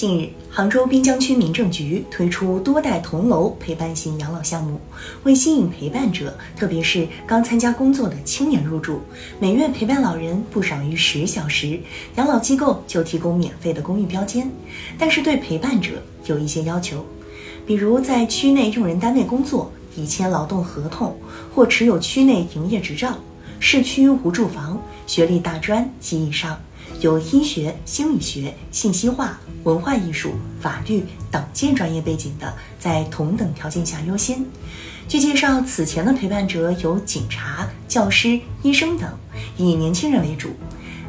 近日，杭州滨江区民政局推出多代同楼陪伴型养老项目，为吸引陪伴者，特别是刚参加工作的青年入住，每月陪伴老人不少于十小时，养老机构就提供免费的公寓标间。但是对陪伴者有一些要求，比如在区内用人单位工作，已签劳动合同或持有区内营业执照，市区无住房，学历大专及以上。有医学、心理学、信息化、文化艺术、法律等建专业背景的，在同等条件下优先。据介绍，此前的陪伴者有警察、教师、医生等，以年轻人为主。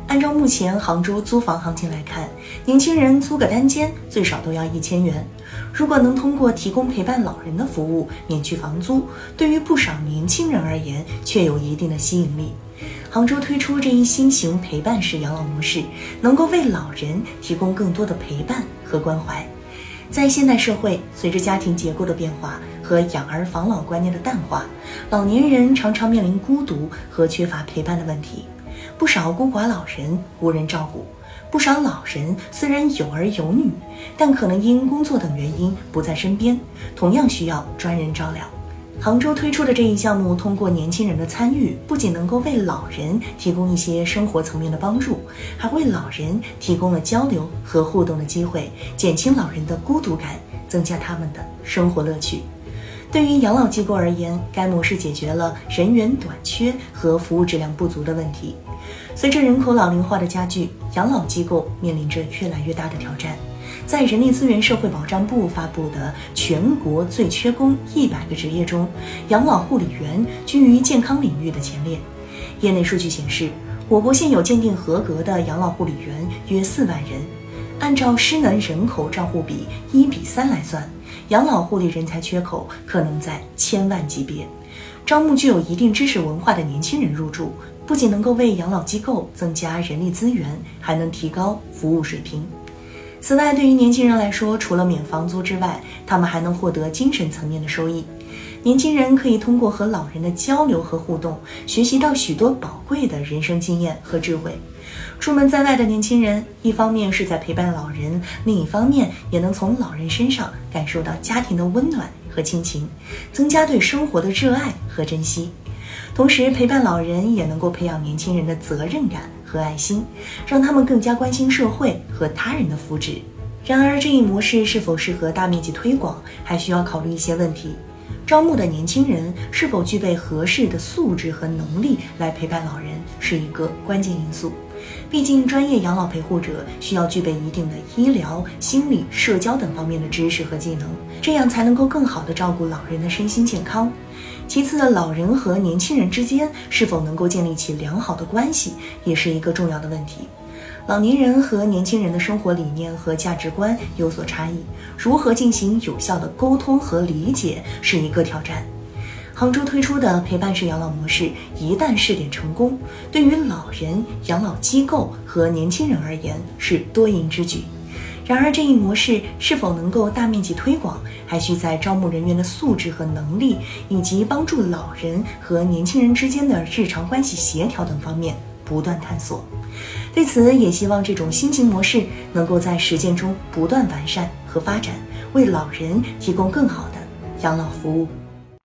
按照目前杭州租房行情来看，年轻人租个单间最少都要一千元。如果能通过提供陪伴老人的服务免去房租，对于不少年轻人而言，却有一定的吸引力。杭州推出这一新型陪伴式养老模式，能够为老人提供更多的陪伴和关怀。在现代社会，随着家庭结构的变化和养儿防老观念的淡化，老年人常常面临孤独和缺乏陪伴的问题。不少孤寡老人无人照顾，不少老人虽然有儿有女，但可能因工作等原因不在身边，同样需要专人照料。杭州推出的这一项目，通过年轻人的参与，不仅能够为老人提供一些生活层面的帮助，还为老人提供了交流和互动的机会，减轻老人的孤独感，增加他们的生活乐趣。对于养老机构而言，该模式解决了人员短缺和服务质量不足的问题。随着人口老龄化的加剧，养老机构面临着越来越大的挑战。在人力资源社会保障部发布的全国最缺工一百个职业中，养老护理员居于健康领域的前列。业内数据显示，我国现有鉴定合格的养老护理员约四万人，按照失能人口账户比一比三来算，养老护理人才缺口可能在千万级别。招募具有一定知识文化的年轻人入驻，不仅能够为养老机构增加人力资源，还能提高服务水平。此外，对于年轻人来说，除了免房租之外，他们还能获得精神层面的收益。年轻人可以通过和老人的交流和互动，学习到许多宝贵的人生经验和智慧。出门在外的年轻人，一方面是在陪伴老人，另一方面也能从老人身上感受到家庭的温暖和亲情，增加对生活的热爱和珍惜。同时，陪伴老人也能够培养年轻人的责任感。和爱心，让他们更加关心社会和他人的福祉。然而，这一模式是否适合大面积推广，还需要考虑一些问题。招募的年轻人是否具备合适的素质和能力来陪伴老人，是一个关键因素。毕竟，专业养老陪护者需要具备一定的医疗、心理、社交等方面的知识和技能，这样才能够更好地照顾老人的身心健康。其次，老人和年轻人之间是否能够建立起良好的关系，也是一个重要的问题。老年人和年轻人的生活理念和价值观有所差异，如何进行有效的沟通和理解是一个挑战。杭州推出的陪伴式养老模式一旦试点成功，对于老人、养老机构和年轻人而言是多赢之举。然而，这一模式是否能够大面积推广，还需在招募人员的素质和能力，以及帮助老人和年轻人之间的日常关系协调等方面不断探索。对此，也希望这种新型模式能够在实践中不断完善和发展，为老人提供更好的养老服务。